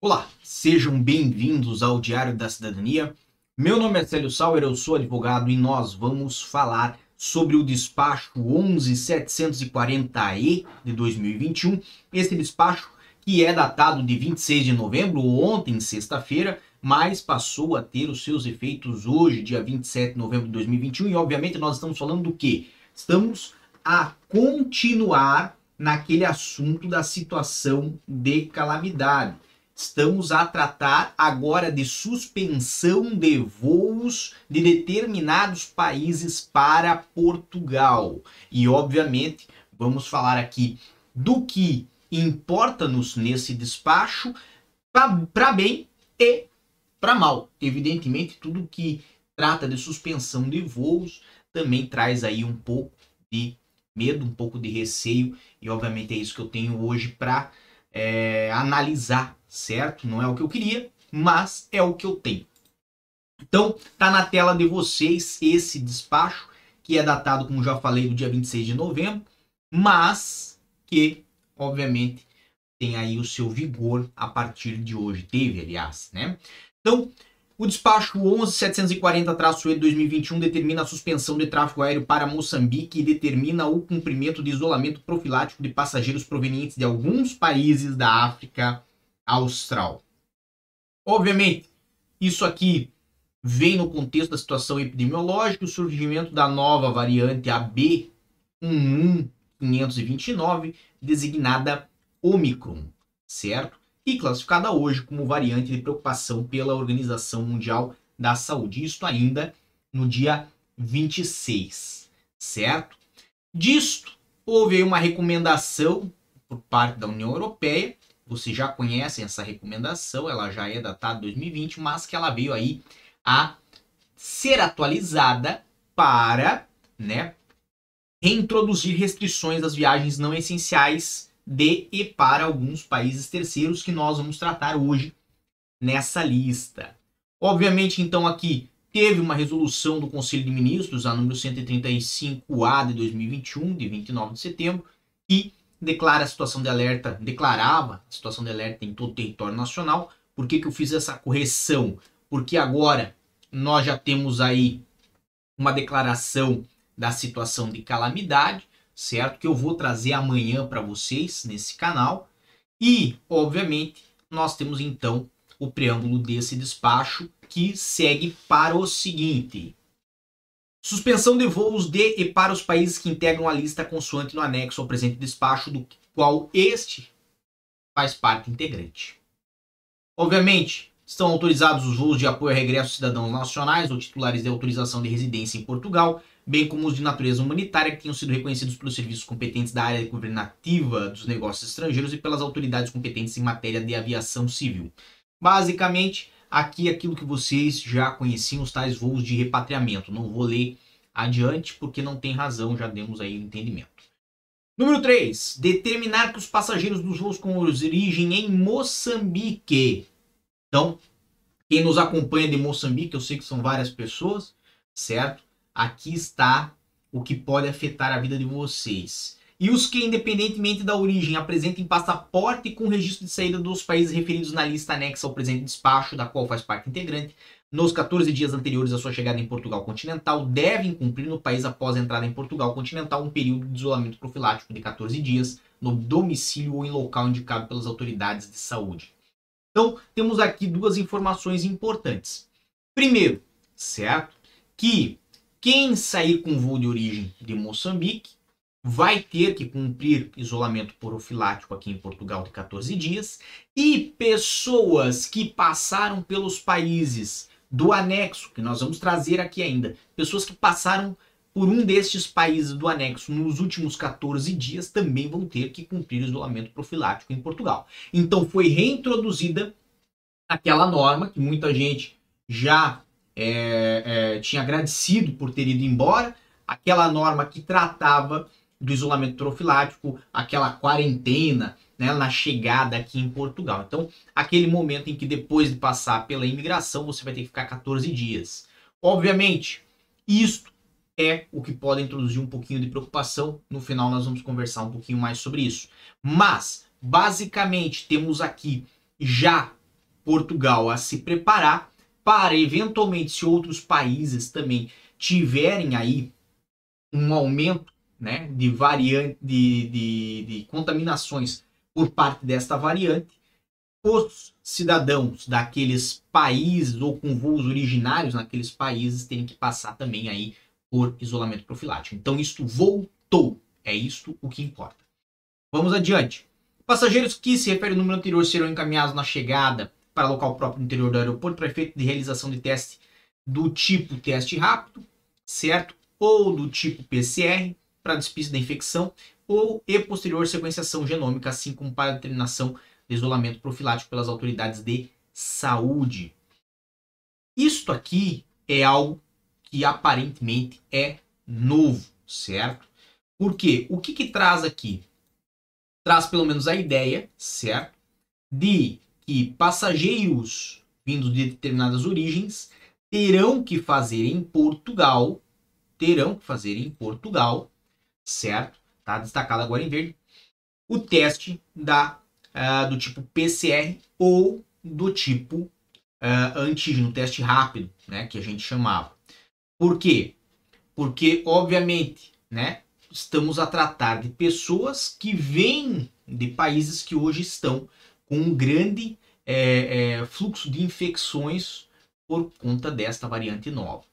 Olá, sejam bem-vindos ao Diário da Cidadania. Meu nome é Célio Sauer, eu sou advogado e nós vamos falar sobre o despacho 11740E de 2021. Esse despacho que é datado de 26 de novembro, ontem, sexta-feira, mas passou a ter os seus efeitos hoje, dia 27 de novembro de 2021, e obviamente nós estamos falando do que? Estamos a continuar naquele assunto da situação de calamidade Estamos a tratar agora de suspensão de voos de determinados países para Portugal. E, obviamente, vamos falar aqui do que importa-nos nesse despacho para bem e para mal. Evidentemente, tudo que trata de suspensão de voos também traz aí um pouco de medo, um pouco de receio, e obviamente é isso que eu tenho hoje para é, analisar certo? Não é o que eu queria, mas é o que eu tenho. Então, tá na tela de vocês esse despacho, que é datado, como já falei, do dia 26 de novembro, mas que, obviamente, tem aí o seu vigor a partir de hoje. Teve, aliás, né? Então, o despacho 11740-E 2021 determina a suspensão de tráfego aéreo para Moçambique e determina o cumprimento de isolamento profilático de passageiros provenientes de alguns países da África austral. Obviamente, isso aqui vem no contexto da situação epidemiológica, o surgimento da nova variante AB11529, designada Omicron, certo? E classificada hoje como variante de preocupação pela Organização Mundial da Saúde. Isso ainda no dia 26, certo? Disto, houve uma recomendação por parte da União Europeia você já conhecem essa recomendação, ela já é datada 2020, mas que ela veio aí a ser atualizada para, né, reintroduzir restrições das viagens não essenciais de e para alguns países terceiros que nós vamos tratar hoje nessa lista. Obviamente, então aqui teve uma resolução do Conselho de Ministros, a número 135A de 2021, de 29 de setembro, que declara a situação de alerta, declarava a situação de alerta em todo o território nacional. Por que, que eu fiz essa correção? Porque agora nós já temos aí uma declaração da situação de calamidade, certo? Que eu vou trazer amanhã para vocês nesse canal. E, obviamente, nós temos então o preâmbulo desse despacho que segue para o seguinte: Suspensão de voos de e para os países que integram a lista consoante no anexo ao presente despacho, do qual este faz parte integrante. Obviamente, estão autorizados os voos de apoio a regresso cidadãos nacionais ou titulares de autorização de residência em Portugal, bem como os de natureza humanitária que tenham sido reconhecidos pelos serviços competentes da área governativa dos negócios estrangeiros e pelas autoridades competentes em matéria de aviação civil. Basicamente, Aqui aquilo que vocês já conheciam, os tais voos de repatriamento. Não vou ler adiante porque não tem razão, já demos aí o entendimento. Número 3. Determinar que os passageiros dos voos com origem em Moçambique. Então, quem nos acompanha de Moçambique, eu sei que são várias pessoas, certo? Aqui está o que pode afetar a vida de vocês e os que, independentemente da origem, apresentem passaporte com registro de saída dos países referidos na lista anexa ao presente despacho, da qual faz parte integrante, nos 14 dias anteriores à sua chegada em Portugal continental, devem cumprir no país após a entrada em Portugal continental um período de isolamento profilático de 14 dias no domicílio ou em local indicado pelas autoridades de saúde. Então, temos aqui duas informações importantes. Primeiro, certo? Que quem sair com voo de origem de Moçambique vai ter que cumprir isolamento profilático aqui em Portugal de 14 dias e pessoas que passaram pelos países do anexo, que nós vamos trazer aqui ainda, pessoas que passaram por um destes países do anexo nos últimos 14 dias também vão ter que cumprir isolamento profilático em Portugal. Então foi reintroduzida aquela norma que muita gente já é, é, tinha agradecido por ter ido embora, aquela norma que tratava do isolamento profilático, aquela quarentena né, na chegada aqui em Portugal. Então, aquele momento em que depois de passar pela imigração, você vai ter que ficar 14 dias. Obviamente, isto é o que pode introduzir um pouquinho de preocupação. No final, nós vamos conversar um pouquinho mais sobre isso. Mas, basicamente, temos aqui já Portugal a se preparar para eventualmente se outros países também tiverem aí um aumento né, de variante de, de, de contaminações por parte desta variante, os cidadãos daqueles países ou com voos originários naqueles países têm que passar também aí por isolamento profilático. Então isto voltou, é isto o que importa. Vamos adiante. Passageiros que se refere ao número anterior serão encaminhados na chegada para local próprio no interior do aeroporto para efeito de realização de teste do tipo teste rápido, certo? Ou do tipo PCR, para despista da infecção, ou e posterior sequenciação genômica, assim como para determinação de isolamento profilático pelas autoridades de saúde. Isto aqui é algo que aparentemente é novo, certo? Porque o que, que traz aqui? Traz pelo menos a ideia, certo? De que passageiros vindos de determinadas origens terão que fazer em Portugal, terão que fazer em Portugal, certo? Tá destacado agora em verde, o teste da uh, do tipo PCR ou do tipo uh, antígeno, teste rápido, né, que a gente chamava. Por quê? Porque, obviamente, né, estamos a tratar de pessoas que vêm de países que hoje estão com um grande é, é, fluxo de infecções por conta desta variante nova.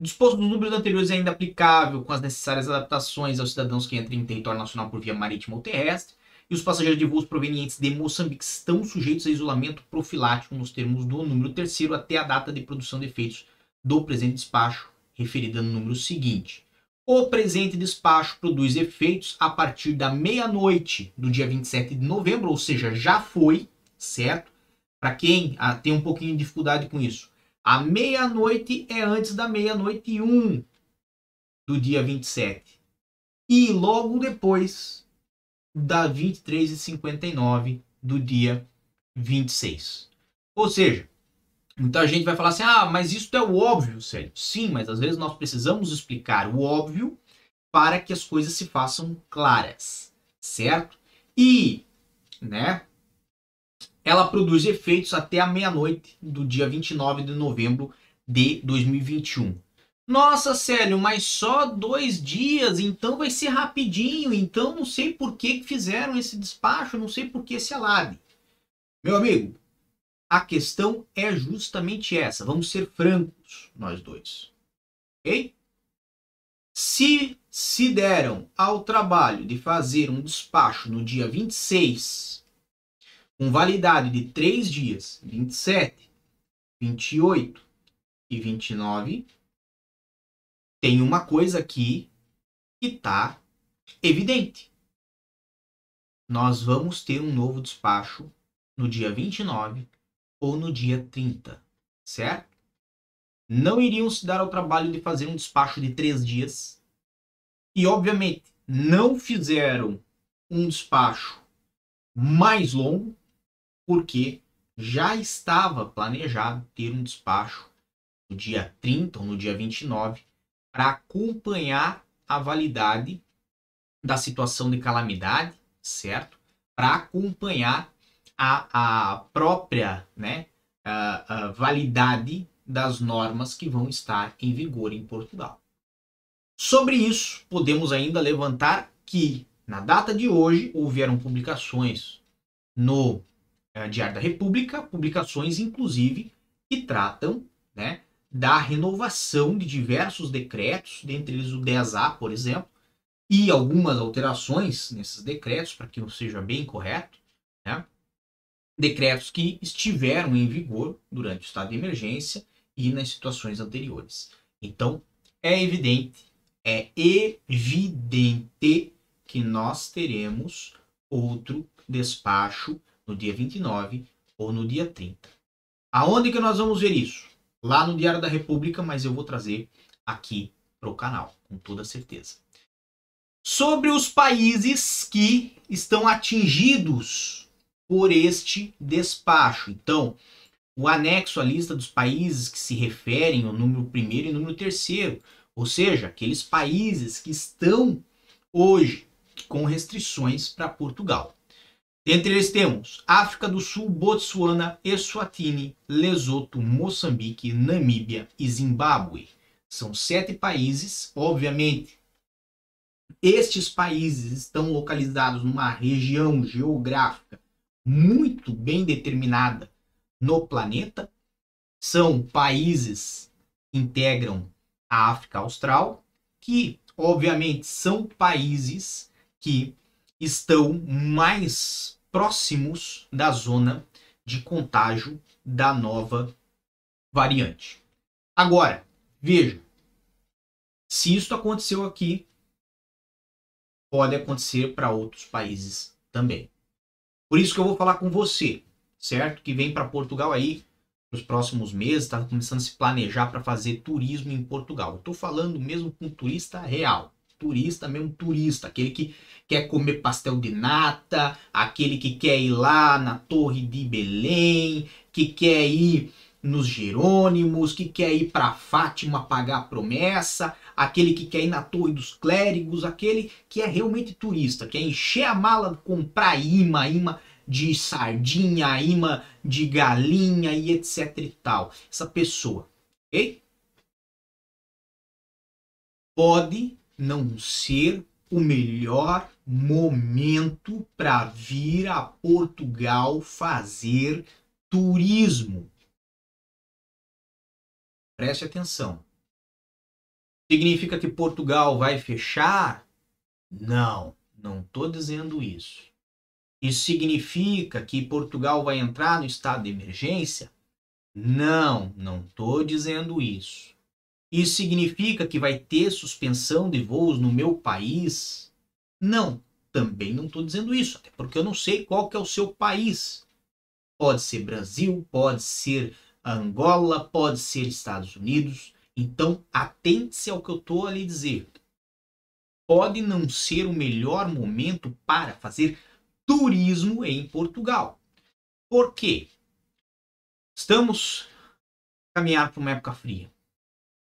Disposto nos números anteriores é ainda aplicável com as necessárias adaptações aos cidadãos que entrem em território nacional por via marítima ou terrestre, e os passageiros de voos provenientes de Moçambique estão sujeitos a isolamento profilático nos termos do número terceiro até a data de produção de efeitos do presente despacho, referida no número seguinte. O presente despacho produz efeitos a partir da meia-noite do dia 27 de novembro, ou seja, já foi, certo? Para quem ah, tem um pouquinho de dificuldade com isso, a meia-noite é antes da meia-noite e um do dia 27. E logo depois da 23 e 59 do dia 26. Ou seja, muita gente vai falar assim: ah, mas isso é o óbvio, sério. Sim, mas às vezes nós precisamos explicar o óbvio para que as coisas se façam claras, certo? E, né, ela produz efeitos até a meia-noite do dia 29 de novembro de 2021. Nossa, Célio, mas só dois dias, então vai ser rapidinho. Então não sei por que fizeram esse despacho, não sei por que esse alarde. Meu amigo, a questão é justamente essa. Vamos ser francos, nós dois. Ok? Se se deram ao trabalho de fazer um despacho no dia 26, com validade de três dias, 27, 28 e 29, tem uma coisa aqui que está evidente. Nós vamos ter um novo despacho no dia 29 ou no dia 30, certo? Não iriam se dar ao trabalho de fazer um despacho de três dias. E, obviamente, não fizeram um despacho mais longo, porque já estava planejado ter um despacho no dia 30 ou no dia 29 para acompanhar a validade da situação de calamidade, certo? Para acompanhar a, a própria né, a, a validade das normas que vão estar em vigor em Portugal. Sobre isso, podemos ainda levantar que, na data de hoje, houveram publicações no Diário da República, publicações inclusive que tratam né, da renovação de diversos decretos, dentre eles o 10A, por exemplo, e algumas alterações nesses decretos, para que não seja bem correto, né? decretos que estiveram em vigor durante o estado de emergência e nas situações anteriores. Então, é evidente, é evidente que nós teremos outro despacho no dia 29 ou no dia 30. Aonde que nós vamos ver isso? lá no Diário da República, mas eu vou trazer aqui para o canal, com toda certeza. Sobre os países que estão atingidos por este despacho. Então, o anexo à lista dos países que se referem ao número primeiro e número terceiro, ou seja, aqueles países que estão hoje com restrições para Portugal. Entre eles temos África do Sul, Botsuana, Eswatini, Lesoto, Moçambique, Namíbia e Zimbábue. São sete países, obviamente. Estes países estão localizados numa região geográfica muito bem determinada no planeta. São países que integram a África Austral, que obviamente são países que estão mais próximos da zona de contágio da nova variante. Agora, veja, se isso aconteceu aqui, pode acontecer para outros países também. Por isso que eu vou falar com você, certo? Que vem para Portugal aí nos próximos meses, está começando a se planejar para fazer turismo em Portugal. Estou falando mesmo com um turista real, turista mesmo turista, aquele que quer comer pastel de nata, aquele que quer ir lá na Torre de Belém, que quer ir nos Jerônimos, que quer ir para Fátima pagar a promessa, aquele que quer ir na Torre dos Clérigos, aquele que é realmente turista, quer encher a mala, comprar imã, imã de sardinha, imã de galinha e etc e tal. Essa pessoa, ok? Pode não ser o melhor momento para vir a Portugal fazer turismo. Preste atenção. Significa que Portugal vai fechar? Não, não estou dizendo isso. Isso significa que Portugal vai entrar no estado de emergência? Não, não estou dizendo isso. Isso significa que vai ter suspensão de voos no meu país? Não, também não estou dizendo isso, até porque eu não sei qual que é o seu país. Pode ser Brasil, pode ser Angola, pode ser Estados Unidos. Então, atente-se ao que eu estou lhe dizer. Pode não ser o melhor momento para fazer turismo em Portugal. Por quê? Estamos caminhando para uma época fria.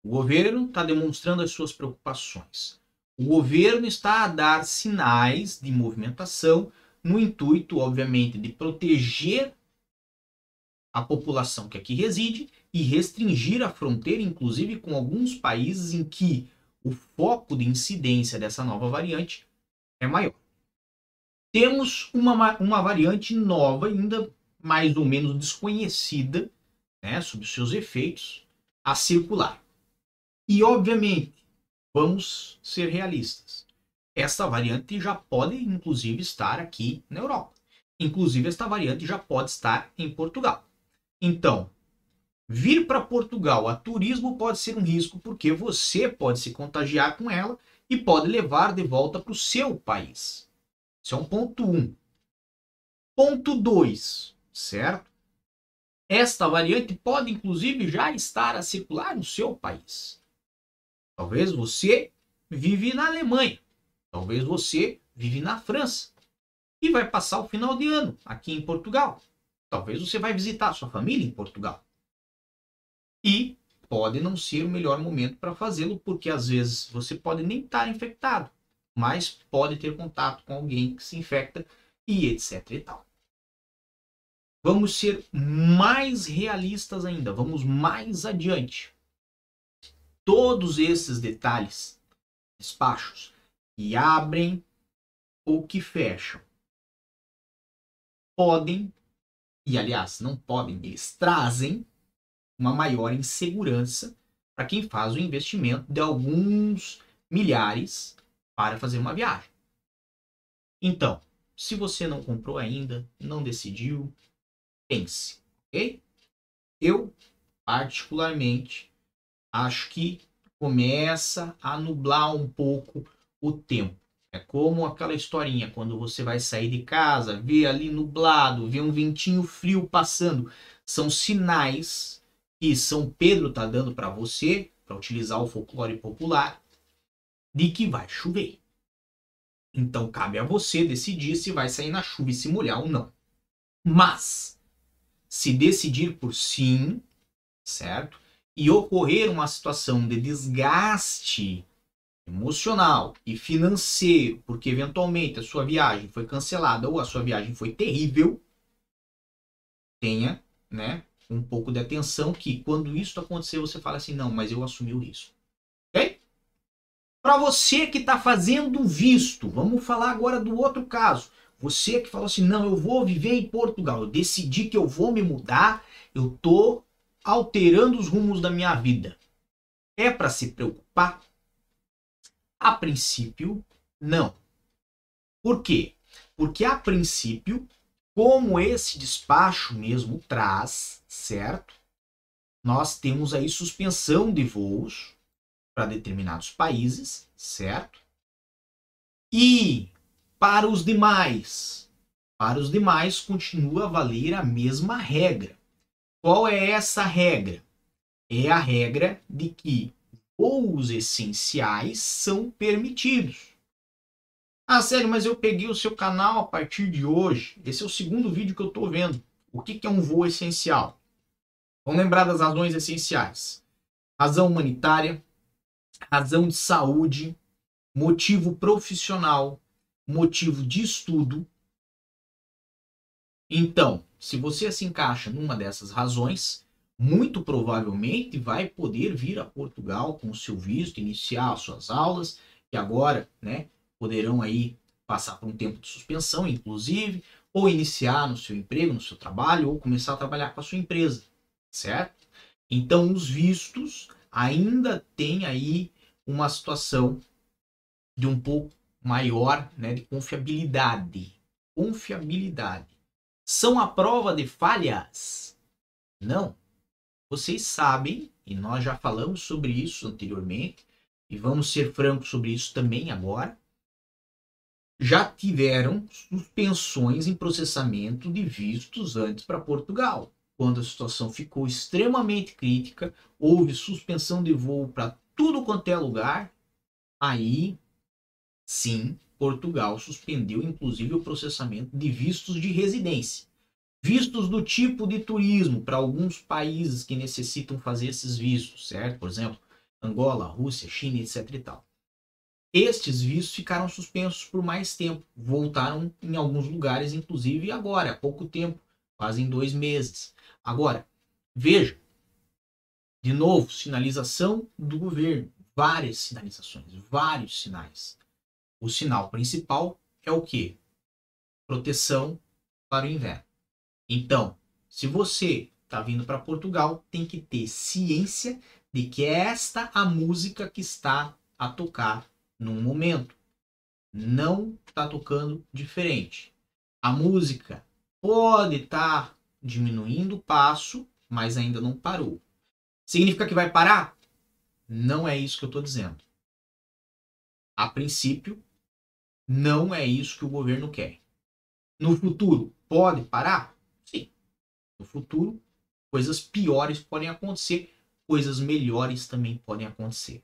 O governo está demonstrando as suas preocupações. O governo está a dar sinais de movimentação no intuito, obviamente, de proteger a população que aqui reside e restringir a fronteira, inclusive com alguns países em que o foco de incidência dessa nova variante é maior. Temos uma, uma variante nova, ainda mais ou menos desconhecida, né, os seus efeitos, a circular. E, obviamente, vamos ser realistas. Esta variante já pode, inclusive, estar aqui na Europa. Inclusive, esta variante já pode estar em Portugal. Então, vir para Portugal a turismo pode ser um risco porque você pode se contagiar com ela e pode levar de volta para o seu país. Isso é um ponto 1. Um. Ponto 2, certo? Esta variante pode inclusive já estar a circular no seu país. Talvez você vive na Alemanha, talvez você vive na França e vai passar o final de ano aqui em Portugal. Talvez você vai visitar sua família em Portugal. E pode não ser o melhor momento para fazê-lo, porque às vezes você pode nem estar infectado, mas pode ter contato com alguém que se infecta e etc e tal. Vamos ser mais realistas ainda, vamos mais adiante. Todos esses detalhes, despachos que abrem ou que fecham, podem e aliás, não podem, eles trazem uma maior insegurança para quem faz o investimento de alguns milhares para fazer uma viagem. Então, se você não comprou ainda, não decidiu, pense, ok? Eu, particularmente, acho que começa a nublar um pouco o tempo. É como aquela historinha, quando você vai sair de casa, vê ali nublado, vê um ventinho frio passando. São sinais que São Pedro está dando para você, para utilizar o folclore popular, de que vai chover. Então cabe a você decidir se vai sair na chuva e se molhar ou não. Mas, se decidir por sim, certo? E ocorrer uma situação de desgaste emocional e financeiro, porque eventualmente a sua viagem foi cancelada ou a sua viagem foi terrível, tenha, né, um pouco de atenção que quando isso acontecer você fala assim, não, mas eu assumi o risco. Ok? Para você que está fazendo visto, vamos falar agora do outro caso. Você que falou assim, não, eu vou viver em Portugal, eu decidi que eu vou me mudar, eu tô alterando os rumos da minha vida. É para se preocupar? A princípio, não. Por quê? Porque a princípio, como esse despacho mesmo traz, certo? Nós temos aí suspensão de voos para determinados países, certo? E para os demais, para os demais continua a valer a mesma regra. Qual é essa regra? É a regra de que voos essenciais são permitidos. Ah, sério, mas eu peguei o seu canal a partir de hoje. Esse é o segundo vídeo que eu estou vendo. O que, que é um voo essencial? Vamos lembrar das razões essenciais: razão humanitária, razão de saúde, motivo profissional, motivo de estudo. Então, se você se encaixa numa dessas razões, muito provavelmente vai poder vir a Portugal com o seu visto, iniciar as suas aulas, que agora, né, poderão aí passar por um tempo de suspensão, inclusive, ou iniciar no seu emprego, no seu trabalho, ou começar a trabalhar com a sua empresa, certo? Então, os vistos ainda tem aí uma situação de um pouco maior, né, de confiabilidade. Confiabilidade. São a prova de falhas? Não. Vocês sabem, e nós já falamos sobre isso anteriormente, e vamos ser francos sobre isso também agora, já tiveram suspensões em processamento de vistos antes para Portugal. Quando a situação ficou extremamente crítica, houve suspensão de voo para tudo quanto é lugar, aí sim, Portugal suspendeu inclusive o processamento de vistos de residência vistos do tipo de turismo para alguns países que necessitam fazer esses vistos, certo? Por exemplo, Angola, Rússia, China, etc e tal. Estes vistos ficaram suspensos por mais tempo, voltaram em alguns lugares, inclusive agora, há pouco tempo, quase em dois meses. Agora, veja, de novo, sinalização do governo, várias sinalizações, vários sinais. O sinal principal é o que? Proteção para o inverno. Então, se você está vindo para Portugal, tem que ter ciência de que é esta a música que está a tocar num momento. Não está tocando diferente. A música pode estar tá diminuindo o passo, mas ainda não parou. Significa que vai parar? Não é isso que eu estou dizendo. A princípio, não é isso que o governo quer. No futuro, pode parar? no futuro, coisas piores podem acontecer, coisas melhores também podem acontecer.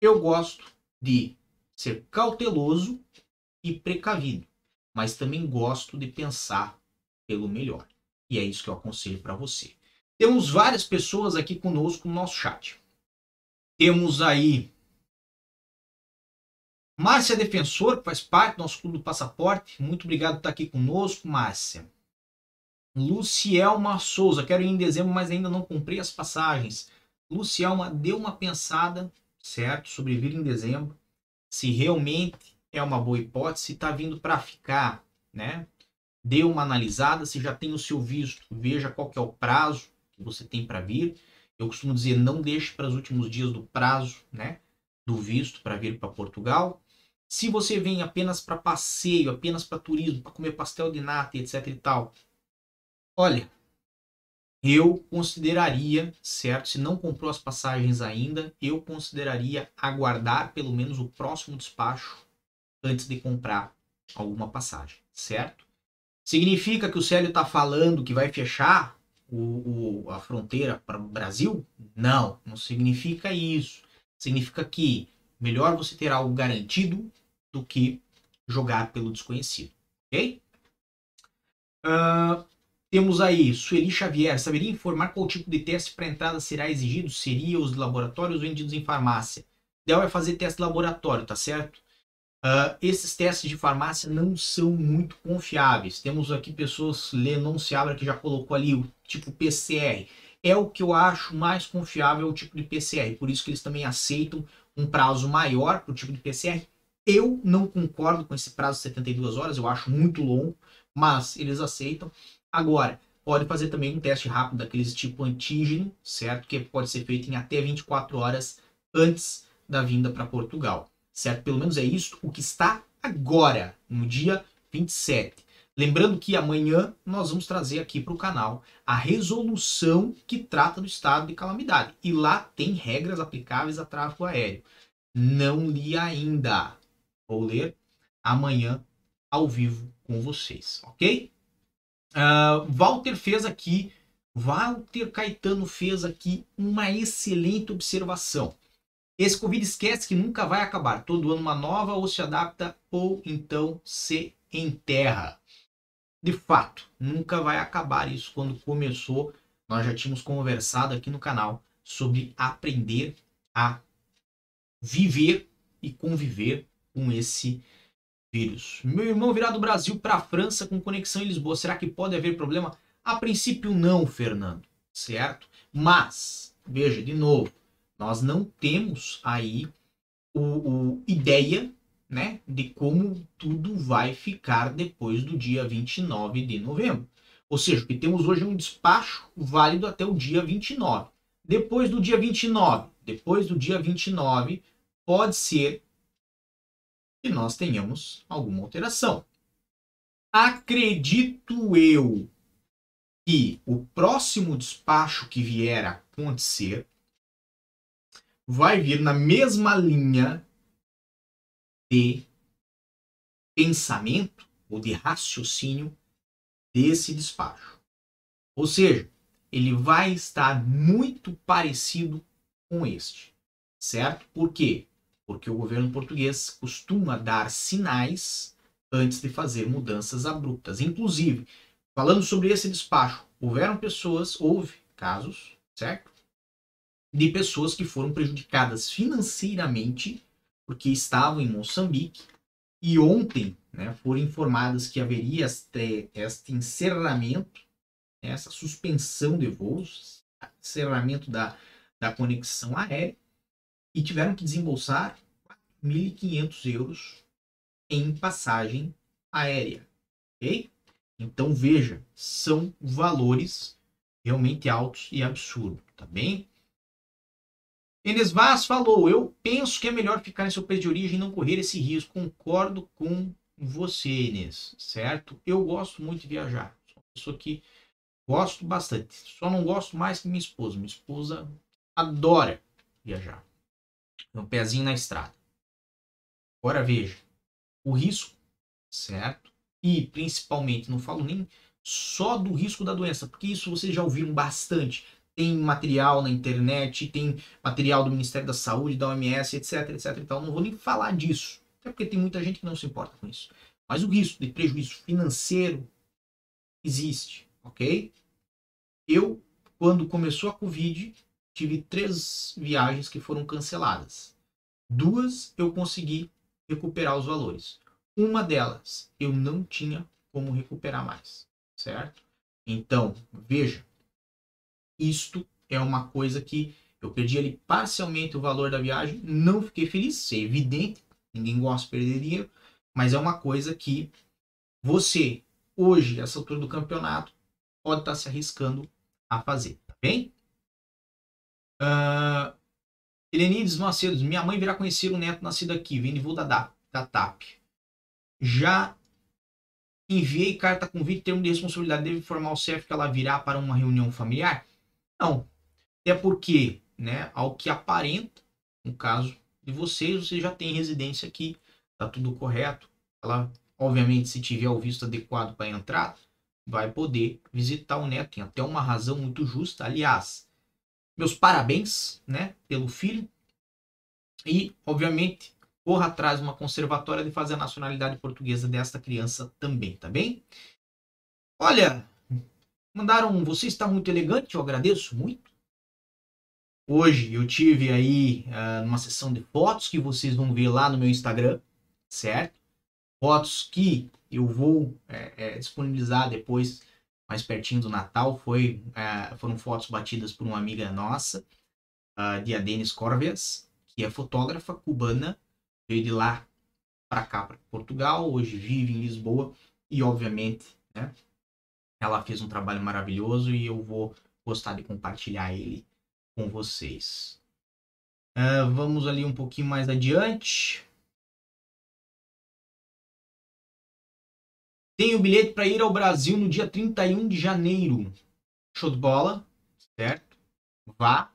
Eu gosto de ser cauteloso e precavido, mas também gosto de pensar pelo melhor. E é isso que eu aconselho para você. Temos várias pessoas aqui conosco no nosso chat. Temos aí Márcia Defensor, que faz parte do nosso clube do passaporte. Muito obrigado por estar aqui conosco, Márcia. Lucielma Souza, quero ir em dezembro, mas ainda não comprei as passagens. Lucielma, dê uma pensada, certo, sobre vir em dezembro. Se realmente é uma boa hipótese, se está vindo para ficar, né? Dê uma analisada, se já tem o seu visto, veja qual é o prazo que você tem para vir. Eu costumo dizer, não deixe para os últimos dias do prazo, né? Do visto para vir para Portugal. Se você vem apenas para passeio, apenas para turismo, para comer pastel de nata, etc e tal, Olha, eu consideraria, certo? Se não comprou as passagens ainda, eu consideraria aguardar pelo menos o próximo despacho antes de comprar alguma passagem, certo? Significa que o Célio está falando que vai fechar o, o, a fronteira para o Brasil? Não, não significa isso. Significa que melhor você ter algo garantido do que jogar pelo desconhecido, ok? Uh, temos aí Sueli Xavier. Saberia informar qual tipo de teste para entrada será exigido? Seria os laboratórios vendidos em farmácia? ideal é fazer teste laboratório, tá certo? Uh, esses testes de farmácia não são muito confiáveis. Temos aqui pessoas, Lê não se abre, que já colocou ali o tipo PCR. É o que eu acho mais confiável, o tipo de PCR. Por isso que eles também aceitam um prazo maior para o tipo de PCR. Eu não concordo com esse prazo de 72 horas, eu acho muito longo, mas eles aceitam. Agora, pode fazer também um teste rápido daqueles tipo antígeno, certo? Que pode ser feito em até 24 horas antes da vinda para Portugal, certo? Pelo menos é isso o que está agora, no dia 27. Lembrando que amanhã nós vamos trazer aqui para o canal a resolução que trata do estado de calamidade. E lá tem regras aplicáveis a tráfego aéreo. Não li ainda. Vou ler amanhã ao vivo com vocês, ok? Uh, Walter fez aqui, Walter Caetano fez aqui uma excelente observação. Esse Covid esquece que nunca vai acabar. Todo ano uma nova ou se adapta ou então se enterra. De fato, nunca vai acabar isso. Quando começou, nós já tínhamos conversado aqui no canal sobre aprender a viver e conviver com esse vírus. Meu irmão virá do Brasil para a França com conexão em Lisboa. Será que pode haver problema? A princípio não, Fernando, certo? Mas, veja de novo, nós não temos aí o, o ideia né, de como tudo vai ficar depois do dia 29 de novembro. Ou seja, que temos hoje um despacho válido até o dia 29. Depois do dia 29, depois do dia 29, pode ser que nós tenhamos alguma alteração. Acredito eu que o próximo despacho que vier a acontecer vai vir na mesma linha de pensamento ou de raciocínio desse despacho. Ou seja, ele vai estar muito parecido com este, certo? Por quê? Porque o governo português costuma dar sinais antes de fazer mudanças abruptas. Inclusive, falando sobre esse despacho, houveram pessoas, houve casos, certo? de pessoas que foram prejudicadas financeiramente porque estavam em Moçambique e ontem né, foram informadas que haveria este, este encerramento, essa suspensão de voos, encerramento da, da conexão aérea e tiveram que desembolsar 1.500 euros em passagem aérea. Ok? Então veja, são valores realmente altos e absurdos, tá bem? Enes Vaz falou: Eu penso que é melhor ficar em seu país de origem e não correr esse risco. Concordo com você, Enes, certo? Eu gosto muito de viajar. Sou uma pessoa que gosto bastante. Só não gosto mais que minha esposa. Minha esposa adora viajar. Um pezinho na estrada. Agora veja: o risco, certo? E principalmente, não falo nem só do risco da doença, porque isso vocês já ouviram bastante tem material na internet, tem material do Ministério da Saúde, da OMS, etc, etc. Então, não vou nem falar disso, até porque tem muita gente que não se importa com isso. Mas o risco de prejuízo financeiro existe, ok? Eu, quando começou a Covid, tive três viagens que foram canceladas. Duas eu consegui recuperar os valores. Uma delas eu não tinha como recuperar mais, certo? Então, veja, isto é uma coisa que eu perdi ali parcialmente o valor da viagem, não fiquei feliz, é evidente, ninguém gosta de perder dinheiro, mas é uma coisa que você, hoje, essa altura do campeonato, pode estar se arriscando a fazer, tá bem? Uh, Helenides Macedo, minha mãe virá conhecer um neto nascido aqui, voo da, da TAP. Já enviei carta convite, termo de responsabilidade, deve informar o CEF que ela virá para uma reunião familiar? Não. É porque, né, ao que aparenta, no caso de vocês, você já tem residência aqui, tá tudo correto. Ela, obviamente, se tiver o visto adequado para entrar, vai poder visitar o neto. Tem até uma razão muito justa. Aliás, meus parabéns, né, pelo filho. E, obviamente, corra atrás de uma conservatória de fazer a nacionalidade portuguesa desta criança também, tá bem? Olha, Mandaram, você está muito elegante, eu agradeço muito. Hoje eu tive aí uh, uma sessão de fotos que vocês vão ver lá no meu Instagram, certo? Fotos que eu vou é, é, disponibilizar depois, mais pertinho do Natal. Foi, é, foram fotos batidas por uma amiga nossa, uh, de Adenis Corvias, que é fotógrafa cubana, veio de lá para cá, para Portugal, hoje vive em Lisboa e, obviamente, né, ela fez um trabalho maravilhoso e eu vou gostar de compartilhar ele com vocês. Uh, vamos ali um pouquinho mais adiante. Tenho o bilhete para ir ao Brasil no dia 31 de janeiro. Show de bola, certo? Vá.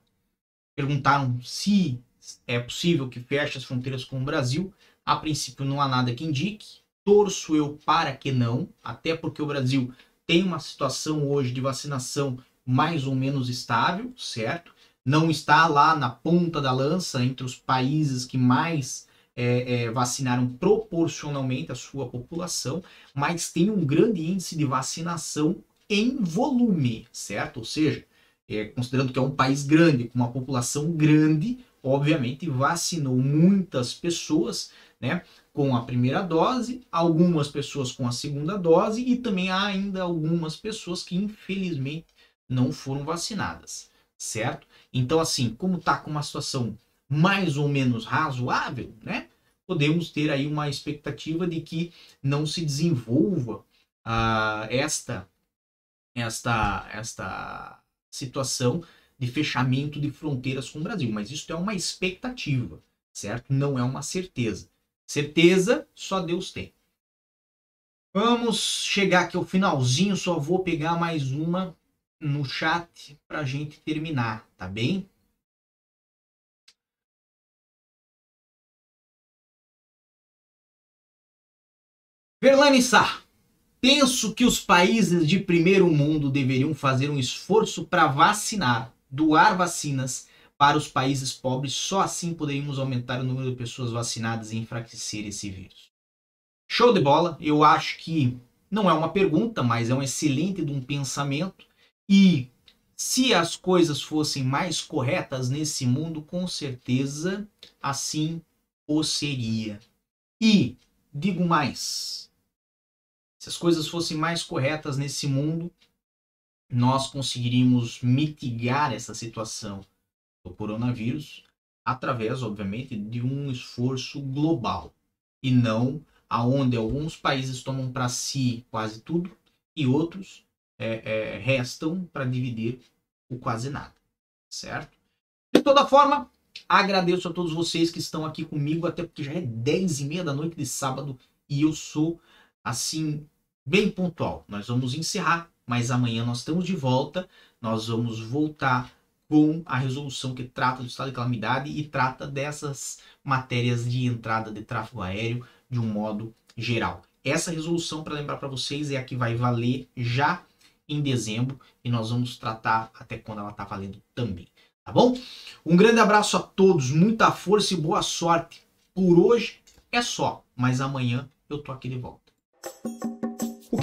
Perguntaram se é possível que feche as fronteiras com o Brasil. A princípio não há nada que indique. Torço eu para que não, até porque o Brasil tem uma situação hoje de vacinação mais ou menos estável, certo? Não está lá na ponta da lança entre os países que mais é, é, vacinaram proporcionalmente a sua população, mas tem um grande índice de vacinação em volume, certo? Ou seja, é, considerando que é um país grande, com uma população grande, obviamente vacinou muitas pessoas, né? Com a primeira dose, algumas pessoas com a segunda dose e também há ainda algumas pessoas que infelizmente não foram vacinadas, certo? Então, assim, como está com uma situação mais ou menos razoável, né? Podemos ter aí uma expectativa de que não se desenvolva uh, esta, esta, esta situação de fechamento de fronteiras com o Brasil. Mas isso é uma expectativa, certo? Não é uma certeza. Certeza só Deus tem. Vamos chegar aqui ao finalzinho, só vou pegar mais uma no chat para a gente terminar, tá bem? Verlane Sá, penso que os países de primeiro mundo deveriam fazer um esforço para vacinar, doar vacinas para os países pobres, só assim poderíamos aumentar o número de pessoas vacinadas e enfraquecer esse vírus. Show de bola, eu acho que não é uma pergunta, mas é um excelente de um pensamento e se as coisas fossem mais corretas nesse mundo, com certeza assim o seria. E digo mais, se as coisas fossem mais corretas nesse mundo, nós conseguiríamos mitigar essa situação do coronavírus através, obviamente, de um esforço global e não aonde alguns países tomam para si quase tudo e outros é, é, restam para dividir o quase nada, certo? De toda forma, agradeço a todos vocês que estão aqui comigo, até porque já é 10 e meia da noite de sábado e eu sou, assim, bem pontual. Nós vamos encerrar, mas amanhã nós estamos de volta, nós vamos voltar com a resolução que trata do estado de calamidade e trata dessas matérias de entrada de tráfego aéreo de um modo geral. Essa resolução, para lembrar para vocês, é a que vai valer já em dezembro e nós vamos tratar até quando ela está valendo também. Tá bom? Um grande abraço a todos, muita força e boa sorte. Por hoje é só, mas amanhã eu tô aqui de volta.